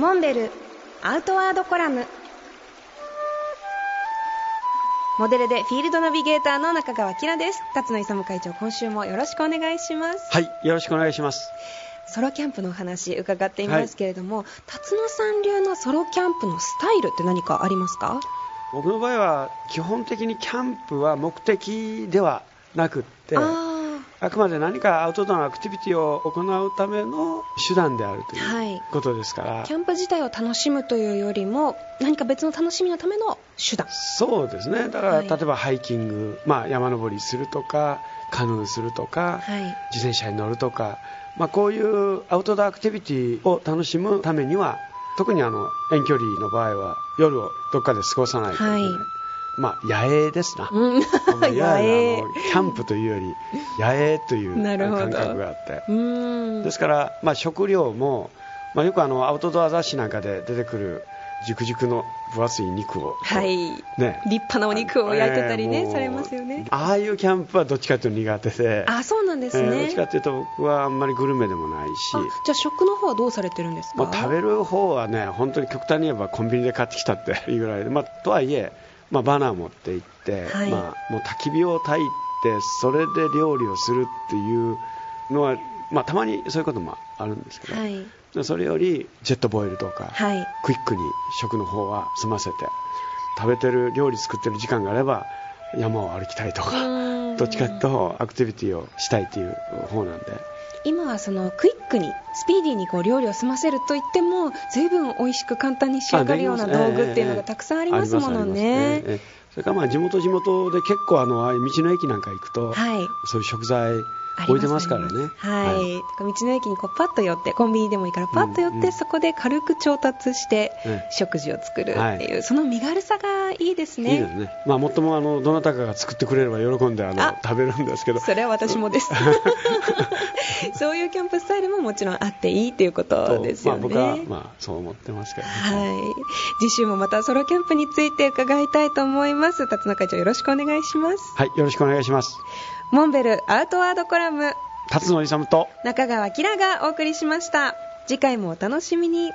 モンベルアウトワードコラム。モデルでフィールドナビゲーターの中川きらです。辰野勇会長今週もよろしくお願いします。はいよろしくお願いします。ソロキャンプのお話伺っていますけれども、はい、辰野さん流のソロキャンプのスタイルって何かありますか？僕の場合は基本的にキャンプは目的ではなくってあくまで何かアウトドアのアクティビティを行うための手段であるということですから、はい、キャンプ自体を楽しむというよりも何か別の楽しみのための手段。そうですね。だから、はい、例えばハイキング、まあ、山登りするとかカヌーするとか、はい、自転車に乗るとか、まあ、こういうアウトドアアクティビティを楽しむためには特にあの遠距離の場合は夜をどっかで過ごさないといけないまあ、野営ですな、うん、野営。キャンプというより野営という感覚があって。ですから、まあ、食料も、まあ、よくあのアウトドア雑誌なんかで出てくる熟熟の分厚い肉を、はい。ね、立派なお肉を焼いてたりね、えー、されますよね。ああいうキャンプはどっちかというと苦手で。あそうなんですね、えー、どっちかというと僕はあんまりグルメでもないし。じゃあ食の方はどうされてるんですか、まあ、食べる方はね本当に極端に言えばコンビニで買ってきたっていうぐらいで、まあ、とはいえまあ、バナー持って行って、はい、まあ、もう焚き火を焚いてそれで料理をするっていうのは、まあ、たまにそういうこともあるんですけど、はい、それよりジェットボイルとか、はい、クイックに食の方は済ませて食べてる料理作ってる時間があれば山を歩きたいとかどっちかというとアクティビティをしたいという方なんで。今はそのクイックにスピーディーにこう料理を済ませるといっても随分美味しく簡単に仕上がるような道具っていうのがたくさんありますものね。それからまあ地元地元で結構あの道の駅なんか行くと、はい、そういう食材置いてますからね。はい。道の駅にこうパッと寄って、コンビニでもいいからパッと寄って、うんうん、そこで軽く調達して食事を作るっていう、はい、その身軽さがいいですね。いいですね。まあもっともあのどなたかが作ってくれれば喜んであの食べるんですけど。それは私もです。そういうキャンプスタイルももちろんあっていいということですよね。まあ、僕はまあそう思ってますけど、ね、はい。次週もまたソロキャンプについて伺いたいと思います。辰野会長よろしくお願いします。はい、よろしくお願いします。モンベルアウトワードコラム。辰野勇と。中川きらがお送りしました。次回もお楽しみに